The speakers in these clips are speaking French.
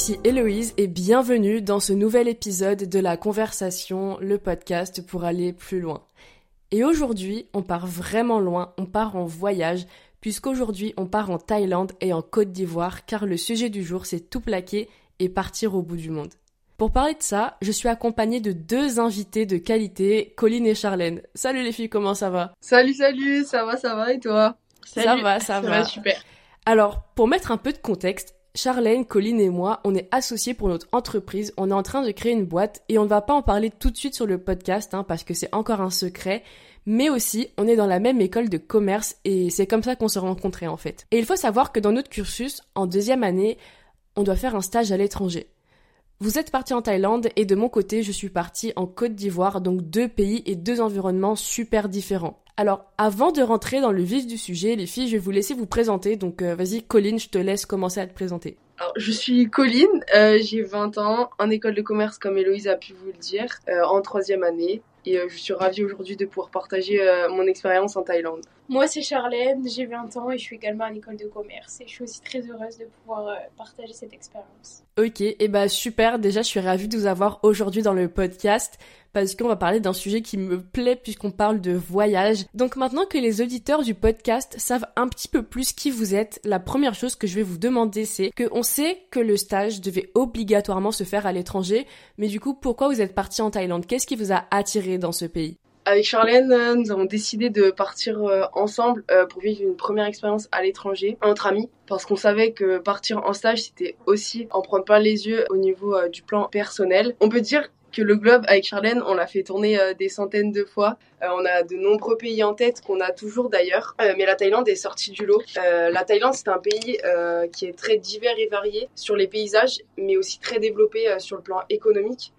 Ici Héloïse et bienvenue dans ce nouvel épisode de la conversation, le podcast pour aller plus loin. Et aujourd'hui, on part vraiment loin, on part en voyage, puisqu'aujourd'hui on part en Thaïlande et en Côte d'Ivoire, car le sujet du jour c'est tout plaquer et partir au bout du monde. Pour parler de ça, je suis accompagnée de deux invités de qualité, Colline et Charlène. Salut les filles, comment ça va? Salut, salut, ça va, ça va et toi? Ça va, ça, va. super. Alors, pour mettre un peu de contexte, Charlène, Colline et moi, on est associés pour notre entreprise, on est en train de créer une boîte et on ne va pas en parler tout de suite sur le podcast hein, parce que c'est encore un secret, mais aussi on est dans la même école de commerce et c'est comme ça qu'on s'est rencontrés en fait. Et il faut savoir que dans notre cursus, en deuxième année, on doit faire un stage à l'étranger. Vous êtes parti en Thaïlande et de mon côté, je suis partie en Côte d'Ivoire, donc deux pays et deux environnements super différents. Alors, avant de rentrer dans le vif du sujet, les filles, je vais vous laisser vous présenter. Donc, euh, vas-y, Colline, je te laisse commencer à te présenter. Alors, je suis Colline, euh, j'ai 20 ans, en école de commerce comme Héloïse a pu vous le dire, euh, en troisième année. Et je suis ravie aujourd'hui de pouvoir partager mon expérience en Thaïlande. Moi, c'est Charlène, j'ai 20 ans et je suis également à l'école de commerce. Et je suis aussi très heureuse de pouvoir partager cette expérience. Ok, et bah super, déjà je suis ravie de vous avoir aujourd'hui dans le podcast parce qu'on va parler d'un sujet qui me plaît puisqu'on parle de voyage. Donc maintenant que les auditeurs du podcast savent un petit peu plus qui vous êtes, la première chose que je vais vous demander c'est que on sait que le stage devait obligatoirement se faire à l'étranger, mais du coup pourquoi vous êtes parti en Thaïlande? Qu'est-ce qui vous a attiré dans ce pays? Avec Charlène, euh, nous avons décidé de partir euh, ensemble euh, pour vivre une première expérience à l'étranger entre amis parce qu'on savait que partir en stage c'était aussi en prendre plein les yeux au niveau du plan personnel. On peut dire que le globe avec Charlène, on l'a fait tourner des centaines de fois. On a de nombreux pays en tête qu'on a toujours d'ailleurs, mais la Thaïlande est sortie du lot. la Thaïlande, c'est un pays qui est très divers et varié sur les paysages, mais aussi très développé sur le plan économique.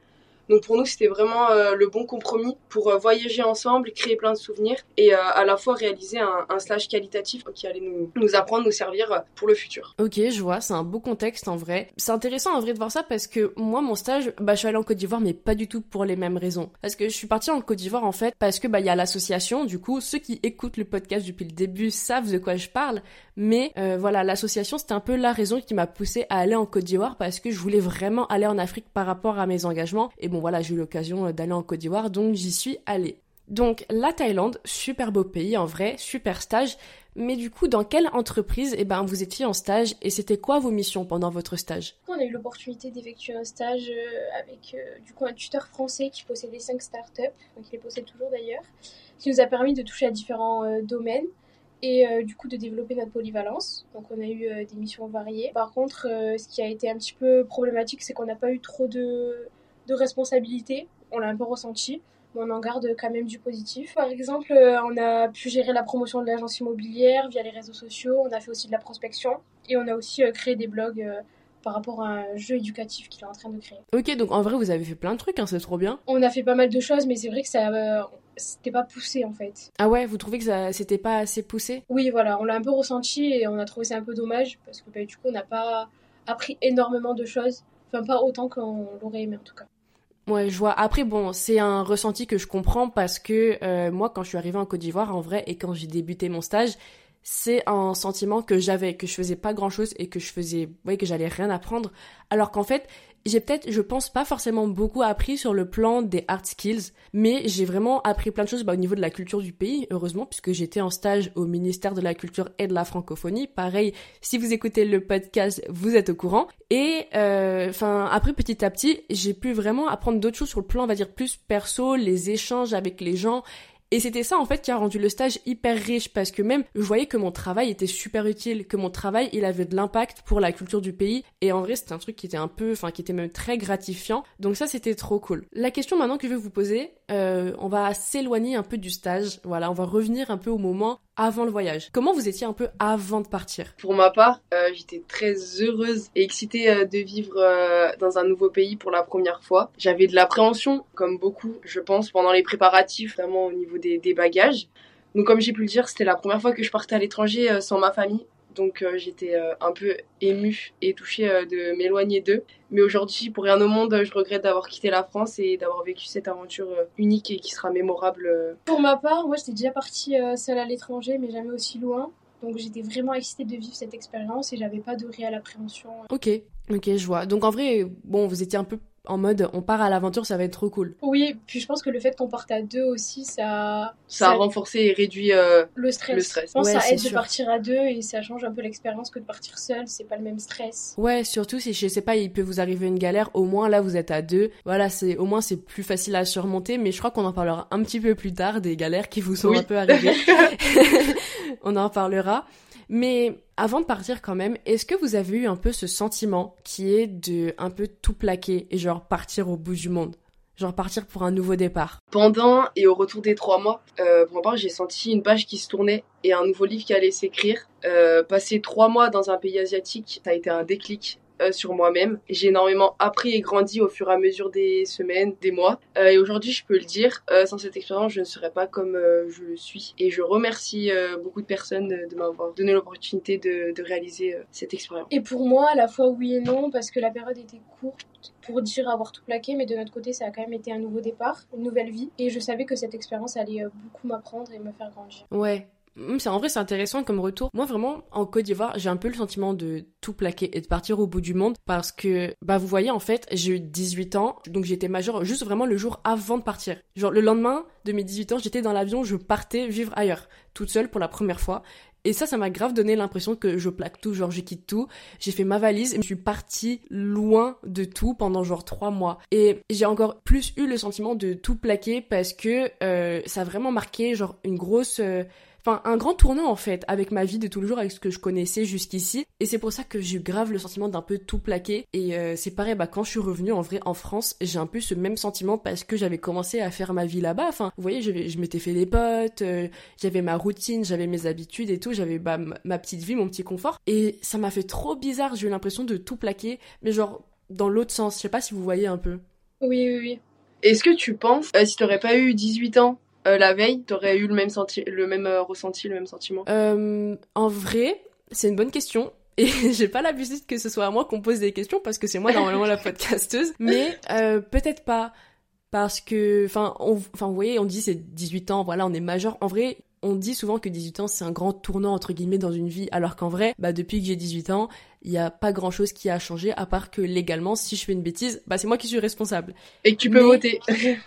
Donc pour nous, c'était vraiment euh, le bon compromis pour euh, voyager ensemble, créer plein de souvenirs et euh, à la fois réaliser un, stage qualitatif qui allait nous, nous apprendre, nous servir pour le futur. Ok, je vois, c'est un beau contexte en vrai. C'est intéressant en vrai de voir ça parce que moi, mon stage, bah, je suis allée en Côte d'Ivoire, mais pas du tout pour les mêmes raisons. Parce que je suis partie en Côte d'Ivoire en fait parce que bah il y a l'association. Du coup, ceux qui écoutent le podcast depuis le début savent de quoi je parle. Mais voilà, l'association, c'était un peu la raison qui m'a poussée à aller en Côte d'Ivoire parce que je voulais vraiment aller en Afrique par rapport à mes engagements. Et bon voilà, j'ai eu l'occasion euh, d'aller en Côte d'Ivoire, donc j'y suis allée. Donc la Thaïlande, super beau pays en vrai, super stage. Mais du coup, dans quelle entreprise eh ben, vous étiez en stage et c'était quoi vos missions pendant votre stage? On a eu l'opportunité d'effectuer un stage euh, avec euh, du coup un tuteur français qui possédait 5 startups, donc il les possède toujours d'ailleurs, qui nous a permis de toucher à différents domaines et du coup de développer notre polyvalence. Donc on a eu des missions variées. Par contre, ce qui a été un petit peu problématique, c'est qu'on n'a pas eu trop de de responsabilité. On l'a un peu ressenti, mais on en garde quand même du positif. Par exemple, euh, on a pu gérer la promotion de l'agence immobilière via les réseaux sociaux, on a fait aussi de la prospection et on a aussi euh, créé des blogs euh, par rapport à un jeu éducatif qu'il est en train de créer. Ok, donc en vrai, vous avez fait plein de trucs, hein, c'est trop bien. On a fait pas mal de choses, mais c'est vrai que ça, c'était pas poussé en fait. Ah ouais, vous trouvez que ça, c'était pas assez poussé? Oui, voilà, on l'a un peu ressenti et on a trouvé ça un peu dommage parce que bah, du coup, on n'a pas appris énormément de choses, enfin pas autant qu'on l'aurait aimé en tout cas. Ouais, je vois. Après, bon, c'est un ressenti que je comprends parce que euh, moi, quand je suis arrivée en Côte d'Ivoire, en vrai, et quand j'ai débuté mon stage, c'est un sentiment que j'avais, que je faisais pas grand chose et que je faisais, ouais, que j'allais rien apprendre. Alors qu'en fait, j'ai peut-être, je pense pas forcément beaucoup appris sur le plan des hard skills, mais j'ai vraiment appris plein de choses bah, au niveau de la culture du pays, heureusement, puisque j'étais en stage au ministère de la Culture et de la Francophonie. Pareil, si vous écoutez le podcast, vous êtes au courant. Et euh, enfin, après petit à petit, j'ai pu vraiment apprendre d'autres choses sur le plan, on va dire plus perso, les échanges avec les gens et c'était ça en fait qui a rendu le stage hyper riche parce que même je voyais que mon travail était super utile, que mon travail il avait de l'impact pour la culture du pays et en vrai c'était un truc qui était un peu, enfin qui était même très gratifiant. Donc ça c'était trop cool. La question maintenant que je vais vous poser, euh, on va s'éloigner un peu du stage. Voilà, on va revenir un peu au moment avant le voyage. Comment vous étiez un peu avant de partir? Pour ma part, euh, j'étais très heureuse et excitée euh, de vivre dans un nouveau pays pour la première fois. J'avais de l'appréhension, comme beaucoup, je pense, pendant les préparatifs, vraiment au niveau des, des bagages. Donc comme j'ai pu le dire, c'était la première fois que je partais à l'étranger sans ma famille. Donc euh, j'étais euh, un peu émue et touchée euh, de m'éloigner d'eux. Mais aujourd'hui, pour rien au monde, je regrette d'avoir quitté la France et d'avoir vécu cette aventure unique et qui sera mémorable. Pour ma part, moi j'étais déjà partie seule à l'étranger, mais jamais aussi loin. Donc j'étais vraiment excitée de vivre cette expérience et j'avais pas de réelle appréhension. Ok, ok, je vois. Donc en vrai, bon, vous étiez un peu en mode on part à l'aventure, ça va être trop cool. Oui, puis je pense que le fait qu'on parte à deux aussi, ça. Ça, a renforcé et réduit euh, le stress. Le stress. Je pense Ouais, que ça c'est aide de partir à deux et ça change un peu l'expérience que de partir seul, c'est pas le même stress. Ouais, surtout si je sais pas, il peut vous arriver une galère, au moins là vous êtes à deux. Voilà, c'est au moins c'est plus facile à surmonter, mais je crois qu'on en parlera un petit peu plus tard des galères qui vous sont Oui. un peu arrivées. On en parlera. Mais avant de partir quand même, est-ce que vous avez eu un peu ce sentiment qui est de un peu tout plaquer et genre partir au bout du monde? Genre partir pour un nouveau départ? Pendant et au retour des trois mois, euh, pour ma part, j'ai senti une page qui se tournait et un nouveau livre qui allait s'écrire. Euh, passer trois mois dans un pays asiatique, ça a été un déclic euh, sur moi-même. J'ai énormément appris et grandi au fur et à mesure des semaines, des mois. Euh, et aujourd'hui, je peux le dire, euh, sans cette expérience, je ne serais pas comme euh, je le suis. Et je remercie euh, beaucoup de personnes de, m'avoir donné l'opportunité de, de réaliser euh, cette expérience. Et pour moi, à la fois oui et non, parce que la période était courte pour dire avoir tout plaqué, mais de notre côté, ça a quand même été un nouveau départ, une nouvelle vie. Et je savais que cette expérience allait beaucoup m'apprendre et me faire grandir. Ouais. C'est en vrai c'est intéressant comme retour. Moi vraiment en Côte d'Ivoire j'ai un peu le sentiment de tout plaquer et de partir au bout du monde parce que bah vous voyez en fait j'ai eu 18 ans donc j'étais majeure juste vraiment le jour avant de partir. Genre le lendemain de mes 18 ans j'étais dans l'avion je partais vivre ailleurs toute seule pour la première fois. Et ça, ça m'a grave donné l'impression que je plaque tout, genre je quitte tout. J'ai fait ma valise et je suis partie loin de tout pendant genre trois mois. Et j'ai encore plus eu le sentiment de tout plaquer parce que euh, ça a vraiment marqué genre une grosse... euh, Enfin, un grand tournant en fait, avec ma vie de tous les jours, avec ce que je connaissais jusqu'ici. Et c'est pour ça que j'ai eu grave le sentiment d'un peu tout plaquer. Et euh, c'est pareil, bah quand je suis revenue en vrai en France, j'ai un peu ce même sentiment parce que j'avais commencé à faire ma vie là-bas. Enfin, vous voyez, je m'étais fait des potes, euh, j'avais ma routine, j'avais mes habitudes et tout, j'avais bah, ma- ma petite vie, mon petit confort. Et ça m'a fait trop bizarre, j'ai eu l'impression de tout plaquer, mais genre dans l'autre sens. Je sais pas si vous voyez un peu. Oui, oui, oui. Est-ce que tu penses, euh, si t'aurais pas eu 18 ans euh, la veille, t'aurais eu le même, senti le même euh, ressenti, le même sentiment? Euh, en vrai, c'est une bonne question. Et j'ai pas l'habitude que ce soit à moi qu'on pose des questions parce que c'est moi normalement la podcasteuse. Mais peut-être pas. Parce que, enfin, enfin, vous voyez, on dit c'est 18 ans, voilà, on est majeur. En vrai, on dit souvent que 18 ans c'est un grand tournant entre guillemets dans une vie, alors qu'en vrai, bah depuis que j'ai 18 ans, il y a pas grand chose qui a changé à part que légalement, si je fais une bêtise, bah c'est moi qui suis responsable. Et que tu peux Mais- voter.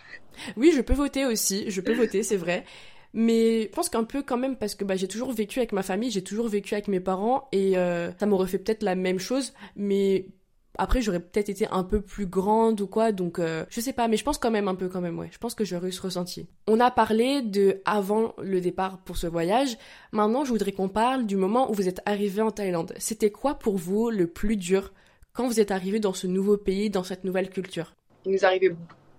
Oui, je peux voter aussi, je peux voter, c'est vrai. Mais je pense qu'un peu quand même parce que bah, j'ai toujours vécu avec ma famille, j'ai toujours vécu avec mes parents et euh, ça m'aurait fait peut-être la même chose, mais après j'aurais peut-être été un peu plus grande ou quoi, donc euh, je sais pas, mais je pense quand même un peu quand même, ouais. Je pense que j'aurais eu ce ressenti. On a parlé de avant le départ pour ce voyage. Maintenant, je voudrais qu'on parle du moment où vous êtes arrivé en Thaïlande. C'était quoi pour vous le plus dur quand vous êtes arrivé dans ce nouveau pays, dans cette nouvelle culture? Il nous arrivait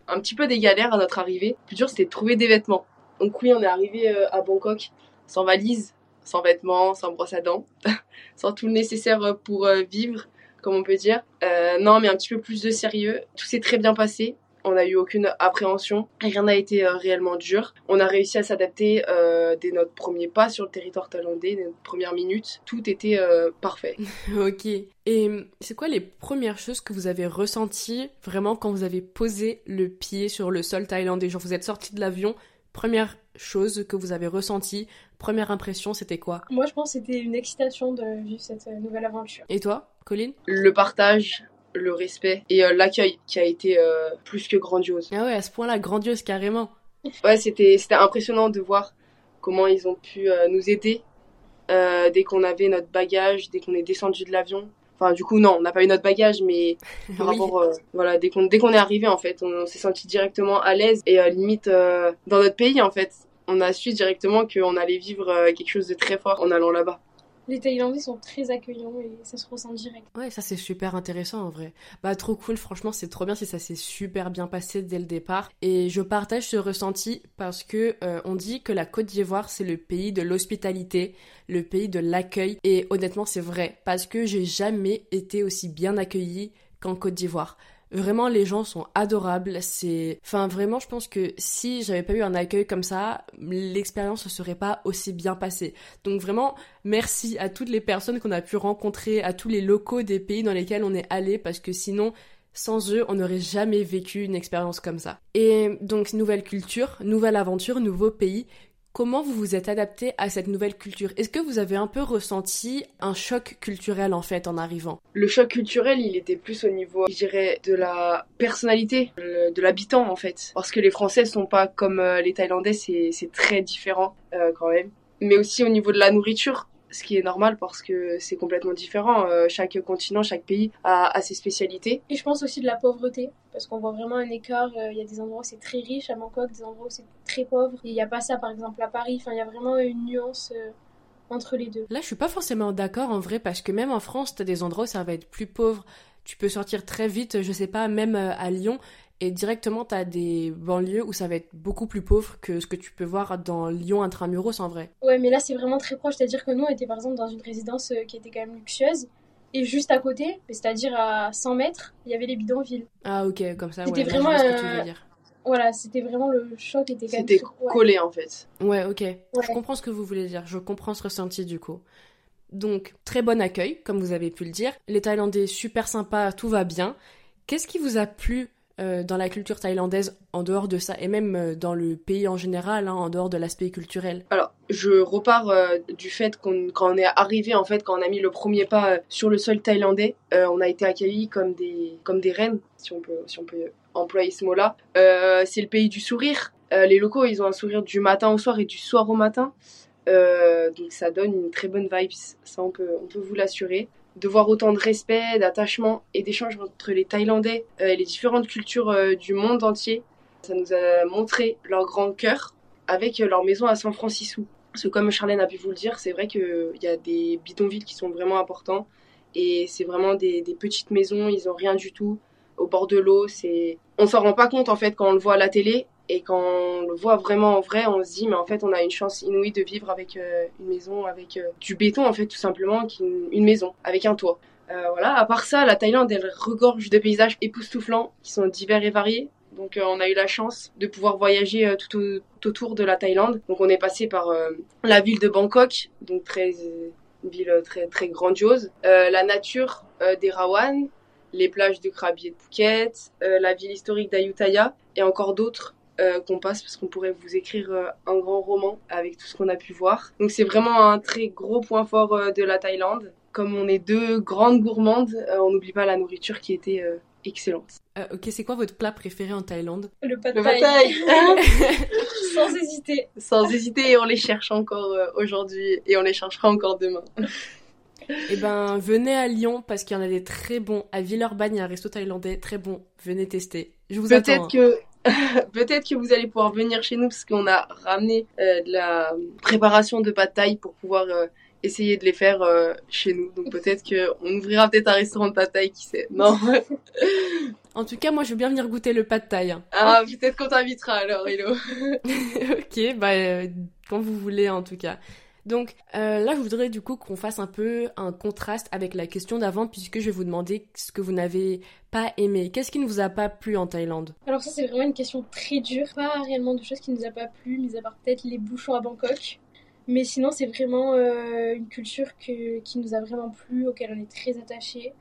un petit peu des galères à notre arrivée. Le plus dur, c'était de trouver des vêtements. Donc oui, on est arrivé euh, à Bangkok sans valise, sans vêtements, sans brosse à dents, sans tout le nécessaire euh, pour euh, vivre, comme on peut dire. Non, mais un petit peu plus de sérieux. Tout s'est très bien passé. On n'a eu aucune appréhension. Rien n'a été euh, réellement dur. On a réussi à s'adapter euh, dès notre premier pas sur le territoire thaïlandais, dès notre première minute. Tout était euh, parfait. Ok. Et hum, c'est quoi les premières choses que vous avez ressenties vraiment quand vous avez posé le pied sur le sol thaïlandais? Genre vous êtes sorti de l'avion, première chose que vous avez ressentie, première impression, c'était quoi? Moi, je pense que c'était une excitation de vivre cette nouvelle aventure. Et toi, Colline? Le partage, le respect et euh, l'accueil qui a été euh, plus que grandiose. Ah ouais, à ce point-là, grandiose carrément. Ouais, c'était c'était impressionnant de voir comment ils ont pu euh, nous aider dès qu'on avait notre bagage, dès qu'on est descendu de l'avion. Enfin, du coup, non, on n'a pas eu notre bagage, mais par Oui. rapport, voilà, dès qu'on dès qu'on est arrivé, en fait, on, on s'est senti directement à l'aise et limite dans notre pays, en fait, on a su directement qu'on allait vivre quelque chose de très fort en allant là-bas. Les Thaïlandais sont très accueillants et ça se ressent direct. Ouais, ça c'est super intéressant en vrai. Bah trop cool, franchement c'est trop bien si ça s'est super bien passé dès le départ. Et je partage ce ressenti parce que euh, on dit que la Côte d'Ivoire c'est le pays de l'hospitalité, le pays de l'accueil. Et honnêtement c'est vrai parce que j'ai jamais été aussi bien accueillie qu'en Côte d'Ivoire. Vraiment, les gens sont adorables. C'est, enfin, vraiment, je pense que si j'avais pas eu un accueil comme ça, l'expérience ne serait pas aussi bien passée. Donc vraiment, merci à toutes les personnes qu'on a pu rencontrer, à tous les locaux des pays dans lesquels on est allé, parce que sinon, sans eux, on n'aurait jamais vécu une expérience comme ça. Et donc, nouvelle culture, nouvelle aventure, nouveau pays. Comment vous vous êtes adapté à cette nouvelle culture? Est-ce que vous avez un peu ressenti un choc culturel en fait en arrivant? Le choc culturel, il était plus au niveau, je dirais, de la personnalité de l'habitant en fait. Parce que les Français sont pas comme euh, les Thaïlandais, c'est très différent euh, quand même. Mais aussi au niveau de la nourriture, ce qui est normal parce que c'est complètement différent. Euh, chaque continent, chaque pays a, ses spécialités. Et je pense aussi de la pauvreté, parce qu'on voit vraiment un écart. Euh, il y a des endroits où c'est très riche à Bangkok, des endroits où c'est très pauvre. Il n'y a pas ça, par exemple, à Paris. Enfin, il y a vraiment une nuance. Euh, entre les deux. Là, je suis pas forcément d'accord en vrai parce que même en France, tu as des endroits où ça va être plus pauvre. Tu peux sortir très vite, je sais pas, même à Lyon, et directement, tu as des banlieues où ça va être beaucoup plus pauvre que ce que tu peux voir dans Lyon intramuros en vrai. Ouais, mais là, c'est vraiment très proche. C'est-à-dire que nous, on était par exemple dans une résidence euh, qui était quand même luxueuse. Et juste à côté, c'est-à-dire à 100 mètres, il y avait les bidonvilles. Ah, ok, comme ça, c'était ouais, vraiment. ce que tu veux dire. Voilà, c'était vraiment le choc était quand C'était collé en fait. Ouais, ok. Je comprends ce que vous voulez dire. Je comprends ce ressenti du coup. Donc, très bon accueil, comme vous avez pu le dire. Les Thaïlandais, super sympas, tout va bien. Qu'est-ce qui vous a plu euh, dans la culture thaïlandaise en dehors de ça et même euh, dans le pays en général, hein, en dehors de l'aspect culturel? Alors, je repars euh, du fait qu'on quand on est arrivé en fait, quand on a mis le premier pas sur le sol thaïlandais, on a été accueillis comme des comme des reines, si on peut si on peut employer ce mot-là. c'est le pays du sourire. les locaux, ils ont un sourire du matin au soir et du soir au matin. donc ça donne une très bonne vibe, ça on peut on peut vous l'assurer de voir autant de respect, d'attachement et d'échanges entre les Thaïlandais euh, et les différentes cultures euh, du monde entier. Ça nous a montré leur grand cœur avec euh, leur maison à San Francisco. Parce que comme Charlène a pu vous le dire, c'est vrai qu'il y a des bidonvilles qui sont vraiment importants et c'est vraiment des, des, petites maisons, ils ont rien du tout au bord de l'eau. C'est, on s'en rend pas compte en fait quand on le voit à la télé et quand on le voit vraiment en vrai, on se dit, mais en fait, on a une chance inouïe de vivre avec euh, une maison, avec euh, du béton, en fait, tout simplement, qui, une maison, avec un toit. Euh, voilà, à part ça, la Thaïlande, elle regorge de paysages époustouflants, qui sont divers et variés. Donc, on a eu la chance de pouvoir voyager tout, autour de la Thaïlande. Donc, on est passé par la ville de Bangkok, donc très, une ville très, très grandiose. la nature des Rawan, les plages de Krabi et de Phuket, la ville historique d'Ayutthaya et encore d'autres euh, qu'on passe parce qu'on pourrait vous écrire euh, un grand roman avec tout ce qu'on a pu voir. Donc c'est vraiment un très gros point fort euh, de la Thaïlande. Comme on est deux grandes gourmandes, on n'oublie pas la nourriture qui était excellente. ok, c'est quoi votre plat préféré en Thaïlande? Le pad thai. Sans hésiter. Sans hésiter, et on les cherche encore aujourd'hui et on les cherchera encore demain. Eh ben, venez à Lyon parce qu'il y en a des très bons. À Villeurbanne, il y a un resto thaïlandais très bon. Venez tester. Je vous Peut-être hein. que peut-être que vous allez pouvoir venir chez nous parce qu'on a ramené euh, de la préparation de pâtes taille pour pouvoir euh, essayer de les faire euh, chez nous. Donc peut-être qu'on ouvrira peut-être un restaurant de pâtes taille, qui sait. Non. en tout cas, moi, je veux bien venir goûter le pâtes taille. Hein. Ah, peut-être qu'on t'invitera alors, Hilo. ok, bah, quand vous voulez, en tout cas. Donc euh, là, je voudrais du coup qu'on fasse un peu un contraste avec la question d'avant, puisque je vais vous demander ce que vous n'avez pas aimé. Qu'est-ce qui ne vous a pas plu en Thaïlande? Alors ça, c'est vraiment une question très dure. Pas réellement de choses qui ne nous a pas plu, mis à part peut-être les bouchons à Bangkok. Mais sinon, c'est vraiment euh, une culture qui nous a vraiment plu, auquel on est très attaché.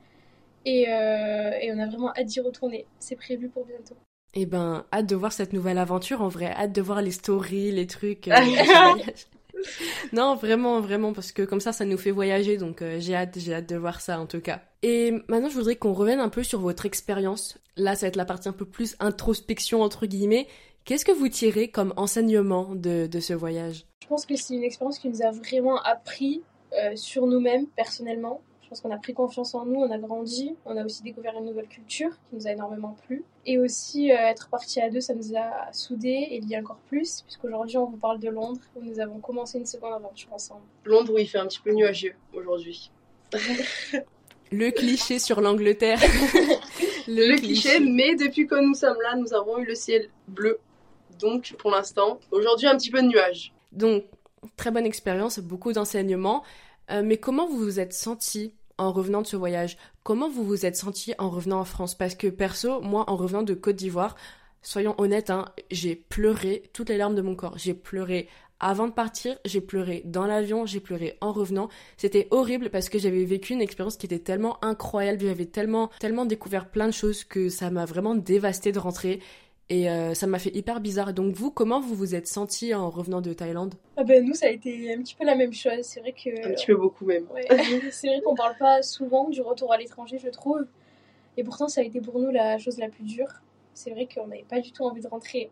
Et, euh, et on a vraiment hâte d'y retourner. C'est prévu pour bientôt. Eh ben, hâte de voir cette nouvelle aventure en vrai. Hâte de voir les stories, les trucs non, vraiment, vraiment, parce que comme ça, ça nous fait voyager, donc euh, j'ai hâte, j'ai hâte de voir ça en tout cas. Et maintenant, je voudrais qu'on revienne un peu sur votre expérience. Là, ça va être la partie un peu plus introspection entre guillemets. Qu'est-ce que vous tirez comme enseignement de, ce voyage? Je pense que c'est une expérience qui nous a vraiment appris euh, sur nous-mêmes personnellement, je pense qu'on a pris confiance en nous, on a grandi, on a aussi découvert une nouvelle culture qui nous a énormément plu. Et aussi, euh, être parti à deux, ça nous a soudés et liés encore plus, puisqu'aujourd'hui, on vous parle de Londres, où nous avons commencé une seconde aventure ensemble. Londres, où il fait un petit peu nuageux aujourd'hui. Le cliché sur l'Angleterre. Le, cliché, mais depuis que nous sommes là, nous avons eu le ciel bleu. Donc, pour l'instant, aujourd'hui, un petit peu de nuages. Donc, très bonne expérience, beaucoup d'enseignements. Euh, mais comment vous vous êtes senti en revenant de ce voyage? Comment vous vous êtes senti en revenant en France? Parce que perso, moi, en revenant de Côte d'Ivoire, soyons honnêtes, hein, j'ai pleuré toutes les larmes de mon corps. J'ai pleuré avant de partir, j'ai pleuré dans l'avion, j'ai pleuré en revenant. C'était horrible parce que j'avais vécu une expérience qui était tellement incroyable, j'avais tellement, tellement découvert plein de choses que ça m'a vraiment dévasté de rentrer. Et euh, ça m'a fait hyper bizarre. Donc vous, comment vous vous êtes senti en revenant de Thaïlande? Ah ben, Nous, ça a été un petit peu la même chose. C'est vrai que... Un petit peu beaucoup même. Ouais. c'est vrai qu'on parle pas souvent du retour à l'étranger, je trouve. Et pourtant, ça a été pour nous la chose la plus dure. C'est vrai qu'on n'avait pas du tout envie de rentrer.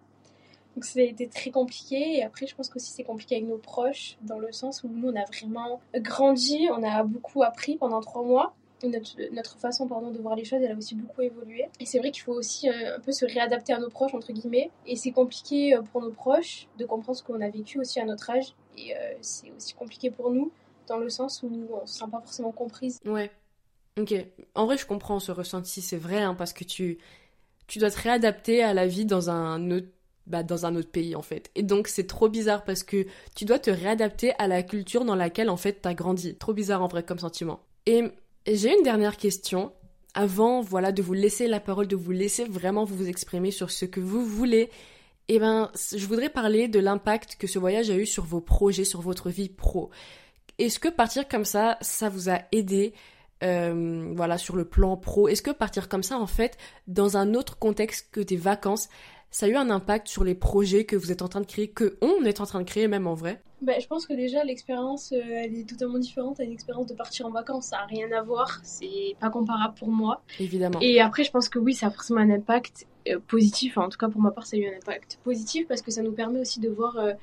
Donc ça a été très compliqué. Et après, je pense qu'aussi c'est compliqué avec nos proches, dans le sens où nous, on a vraiment grandi, on a beaucoup appris pendant trois mois notre, façon pardon, de voir les choses, elle a aussi beaucoup évolué. Et c'est vrai qu'il faut aussi euh, un peu se réadapter à nos proches, entre guillemets. Et c'est compliqué euh, pour nos proches de comprendre ce qu'on a vécu aussi à notre âge. Et euh, c'est aussi compliqué pour nous, dans le sens où on se sent pas forcément comprise. Ouais. Ok. En vrai, je comprends ce ressenti, c'est vrai, hein, parce que tu, tu dois te réadapter à la vie dans un autre bah, dans un autre pays en fait. Et donc c'est trop bizarre parce que tu dois te réadapter à la culture dans laquelle en fait t'as grandi. Trop bizarre en vrai comme sentiment. Et j'ai une dernière question avant voilà de vous laisser la parole, de vous laisser vraiment vous exprimer sur ce que vous voulez. Eh ben, je voudrais parler de l'impact que ce voyage a eu sur vos projets, sur votre vie pro. Est-ce que partir comme ça, ça vous a aidé euh, voilà, sur le plan pro? Est-ce que partir comme ça, en fait, dans un autre contexte que des vacances, ça a eu un impact sur les projets que vous êtes en train de créer, que on est en train de créer même en vrai? Bah, Je pense que déjà l'expérience, euh, elle est totalement différente à une expérience de partir en vacances. Ça n'a rien à voir, c'est pas comparable pour moi. Évidemment. Et après, je pense que oui, ça a forcément un impact euh, positif. en tout cas, pour ma part, ça a eu un impact positif parce que ça nous permet aussi de voir euh,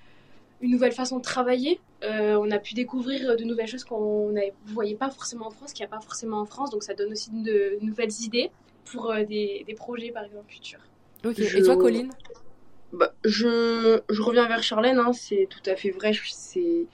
une nouvelle façon de travailler. on a pu découvrir de nouvelles choses qu'on ne voyait pas forcément en France, qu'il n'y a pas forcément en France. Donc ça donne aussi de, nouvelles idées pour des, des projets, par exemple, futurs. Ok, et toi, Colline? Bah, je, je, reviens vers Charlène, hein, c'est tout à fait vrai, c'est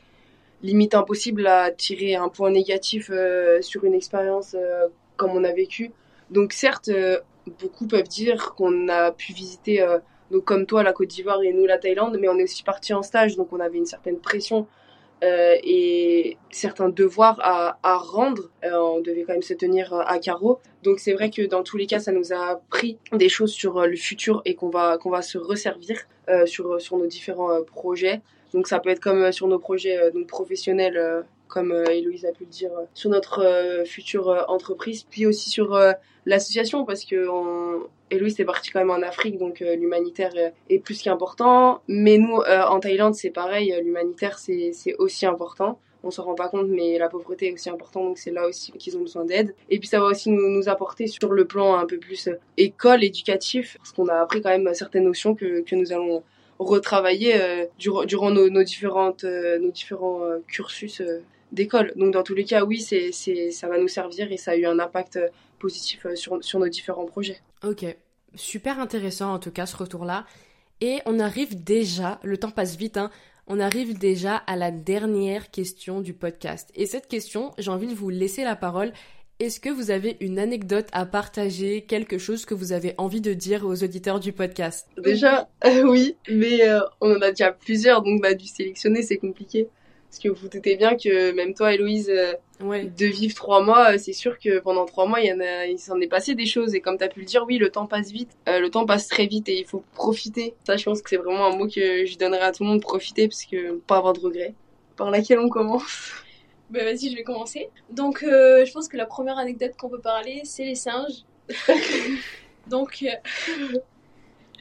limite impossible à tirer un point négatif euh, sur une expérience euh, comme on a vécu. Donc certes, euh, beaucoup peuvent dire qu'on a pu visiter, donc comme toi, la Côte d'Ivoire et nous la Thaïlande, mais on est aussi parti en stage, donc on avait une certaine pression euh, et certains devoirs à, rendre. Euh, on devait quand même se tenir à carreau. Donc c'est vrai que dans tous les cas, ça nous a appris des choses sur euh, le futur et qu'on va qu'on va se resservir sur sur nos différents projets. Donc ça peut être comme sur nos projets donc professionnels comme euh, Héloïse a pu le dire, sur notre future entreprise, puis aussi sur l'association, parce que on, est partie quand même en Afrique, donc euh, l'humanitaire est plus qu'important. Mais nous, euh, en Thaïlande, c'est pareil, euh, l'humanitaire, c'est aussi important. On s'en rend pas compte, mais la pauvreté est aussi importante, donc c'est là aussi qu'ils ont besoin d'aide. Et puis ça va aussi nous, apporter sur le plan un peu plus école, éducatif, parce qu'on a appris quand même certaines notions que, nous allons retravailler durant, nos, différentes, nos différents cursus d'école. Donc dans tous les cas, oui, c'est, ça va nous servir et ça a eu un impact positif sur, sur nos différents projets. Ok, super intéressant en tout cas ce retour-là. Et on arrive déjà, le temps passe vite, hein, on arrive déjà à la dernière question du podcast. Et cette question, j'ai envie de vous laisser la parole. Est-ce que vous avez une anecdote à partager, quelque chose que vous avez envie de dire aux auditeurs du podcast? Déjà, euh, oui, mais euh, on en a déjà plusieurs, donc bah, du sélectionner, c'est compliqué. Parce que vous doutez bien que même toi, Héloïse, euh, de vivre trois mois, euh, c'est sûr que pendant trois mois, il y en a, il s'en est passé des choses. Et comme tu as pu le dire, oui, le temps passe vite. Euh, le temps passe très vite et il faut profiter. Ça, je pense que c'est vraiment un mot que je donnerais à tout le monde, profiter, parce que pas avoir de regrets. Par laquelle on commence Bah vas-y, je vais commencer. Donc, je pense que la première anecdote qu'on peut parler, c'est les singes. Donc,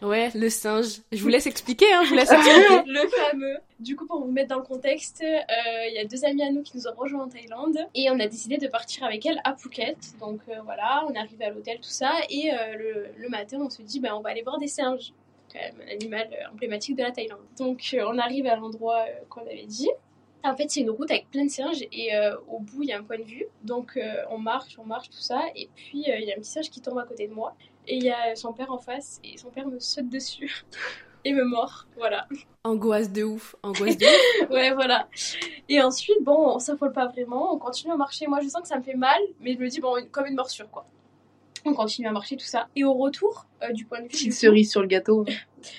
Ouais, le singe. Je vous laisse expliquer, hein, je vous laisse expliquer. le fameux. Du coup, pour vous mettre dans le contexte, euh, il y a deux amis à nous qui nous ont rejoints en Thaïlande et on a décidé de partir avec elles à Phuket. Donc euh, voilà, on est arrivé à l'hôtel, tout ça, et euh, le, le, matin, on se dit, ben, on va aller voir des singes. Quand même, un animal emblématique de la Thaïlande. Donc on arrive à l'endroit qu'on avait dit. En fait, c'est une route avec plein de singes et au bout, il y a un point de vue. Donc, on marche, on marche, tout ça. Et puis, il y a un petit singe qui tombe à côté de moi. Et il y a son père en face et son père me saute dessus et me mord. Voilà. Angoisse de ouf, angoisse de ouf. ouais, voilà. Et ensuite, bon, on s'affole pas vraiment, on continue à marcher. Moi, je sens que ça me fait mal, mais je me dis, bon, comme une morsure, quoi. On continue à marcher, tout ça. Et au retour, euh, du point de vue. Petite cerise sur le gâteau.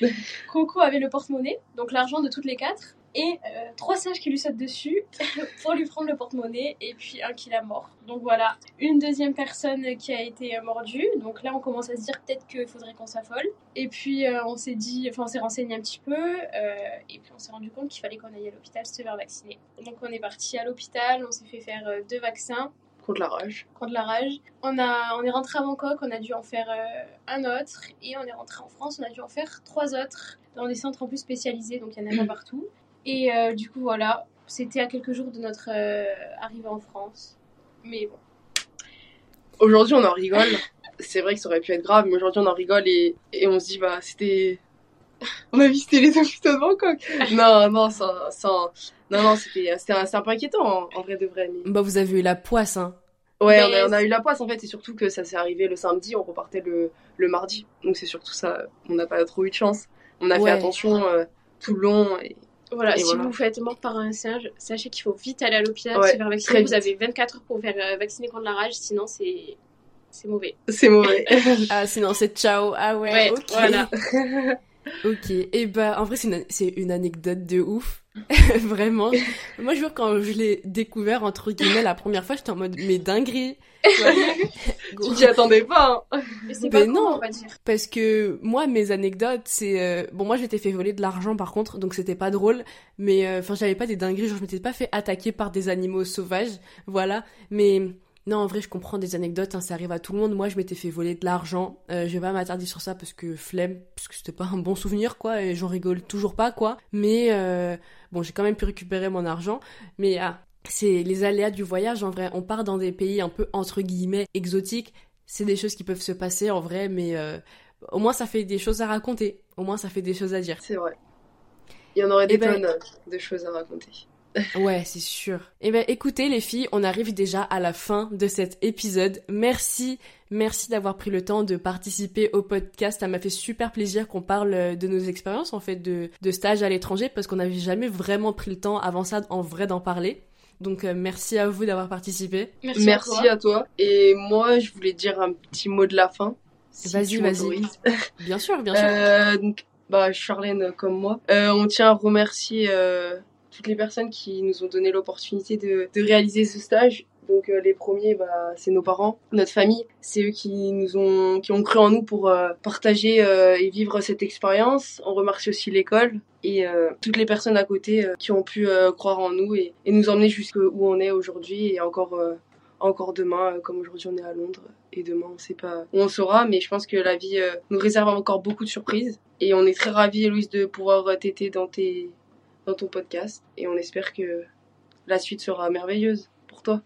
Coco avait le porte-monnaie, donc l'argent de toutes les quatre et euh, trois singes qui lui sautent dessus pour lui prendre le porte-monnaie et puis un qui l'a mort. Donc voilà, une deuxième personne qui a été mordue. Donc là, on commence à se dire peut-être qu'il faudrait qu'on s'affole. Et puis euh, on s'est dit, enfin on s'est renseigné un petit peu euh, et puis on s'est rendu compte qu'il fallait qu'on aille à l'hôpital se faire vacciner. Donc on est parti à l'hôpital, on s'est fait faire deux vaccins Contre la rage. Contre la rage. On, a, on est rentré à Bangkok, on a dû en faire euh, un autre. Et on est rentré en France, on a dû en faire trois autres. Dans des centres en plus spécialisés, donc il y en a pas partout. Et euh, du coup, voilà, c'était à quelques jours de notre euh, arrivée en France. Mais bon. Aujourd'hui, on en rigole. C'est vrai que ça aurait pu être grave, mais aujourd'hui, on en rigole et, et on se dit, bah, c'était. On a visité les hôpitaux de Bangkok. non, non, ça, ça, non, non, c'était, c'était un, c'est un peu inquiétant, en, en vrai de vrai. Mais... Bah, vous avez eu la poisse, hein. Ouais, on a, on a eu la poisse en fait, et surtout que ça s'est arrivé le samedi, on repartait le, le mardi. Donc c'est surtout ça, on n'a pas trop eu de chance. On a Ouais. fait attention euh, tout le long. Et... Voilà, Et si voilà. vous vous faites mort par un singe, sachez qu'il faut vite aller à l'hôpital Ouais, se faire vacciner. Vous avez 24 heures pour vous faire euh, vacciner contre la rage, sinon c'est c'est mauvais. C'est mauvais. Ah, sinon c'est ciao. Ah ouais, Ouais, ok. voilà. Ok, et bah en vrai c'est une, c'est une anecdote de ouf, vraiment. Moi je jure quand je l'ai découvert entre guillemets la première fois j'étais en mode mais dinguerie. tu t'y attendais pas. Hein. Mais c'est Ben pas non. non, on va dire. Parce que moi mes anecdotes c'est euh, bon moi je m'étais fait voler de l'argent par contre donc c'était pas drôle mais euh, enfin j'avais pas des dingueries genre je m'étais pas fait attaquer par des animaux sauvages voilà mais non en vrai je comprends des anecdotes hein, ça arrive à tout le monde. Moi je m'étais fait voler de l'argent. Euh, je vais pas m'attarder sur ça parce que flemme parce que c'était pas un bon souvenir quoi et j'en rigole toujours pas quoi. Mais euh, bon j'ai quand même pu récupérer mon argent. Mais ah c'est les aléas du voyage en vrai. On part dans des pays un peu entre guillemets exotiques. C'est des choses qui peuvent se passer en vrai mais euh, au moins ça fait des choses à raconter. Au moins ça fait des choses à dire. C'est vrai. Il y en aurait des Eh ben- tonnes euh, de choses à raconter. Ouais, c'est sûr. Eh ben, écoutez, les filles, on arrive déjà à la fin de cet épisode. Merci, merci d'avoir pris le temps de participer au podcast. Ça m'a fait super plaisir qu'on parle euh, de nos expériences, en fait, de, de stage à l'étranger, parce qu'on n'avait jamais vraiment pris le temps avant ça, en vrai, d'en parler. Donc, euh, merci à vous d'avoir participé. Merci, Merci, à toi. à toi. Et moi, je voulais dire un petit mot de la fin. si Vas-y, vas-y. Bien sûr, bien sûr. Euh, donc, bah, Charlène comme moi, euh, on tient à remercier euh, toutes les personnes qui nous ont donné l'opportunité de, de réaliser ce stage. Donc euh, les premiers, bah, c'est nos parents, notre famille. C'est eux qui nous ont, qui ont cru en nous pour euh, partager euh, et vivre cette expérience. On remercie aussi l'école et toutes les personnes à côté qui ont pu croire en nous et, et nous emmener jusqu'où on est aujourd'hui et encore, encore demain, comme aujourd'hui on est à Londres et demain on sait pas où on sera, mais je pense que la vie nous réserve encore beaucoup de surprises et on est très ravis, Héloïse, de pouvoir t'aider dans tes dans ton podcast et on espère que la suite sera merveilleuse pour toi.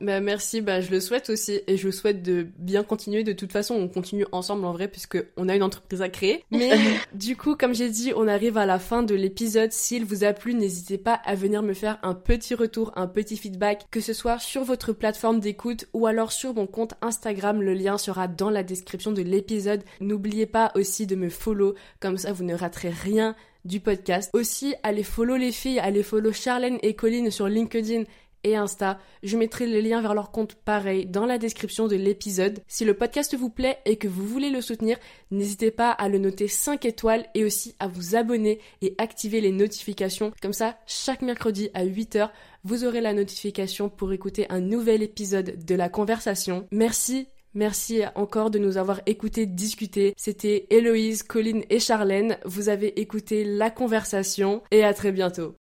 Bah, merci, bah, je le souhaite aussi et je souhaite de bien continuer. De toute façon, on continue ensemble en vrai puisque on a une entreprise à créer. Mais du coup, comme j'ai dit, on arrive à la fin de l'épisode. S'il vous a plu, n'hésitez pas à venir me faire un petit retour, un petit feedback, que ce soit sur votre plateforme d'écoute ou alors sur mon compte Instagram. Le lien sera dans la description de l'épisode. N'oubliez pas aussi de me follow, comme ça vous ne raterez rien du podcast. Aussi, allez follow les filles, allez follow Charlène et Colline sur LinkedIn et Insta. Je mettrai les liens vers leur compte pareil dans la description de l'épisode. Si le podcast vous plaît et que vous voulez le soutenir, n'hésitez pas à le noter 5 étoiles et aussi à vous abonner et activer les notifications. Comme ça, chaque mercredi à 8h, vous aurez la notification pour écouter un nouvel épisode de la conversation. Merci Merci encore de nous avoir écouté discuter. C'était Héloïse, Colline et Charlène. Vous avez écouté la conversation et à très bientôt.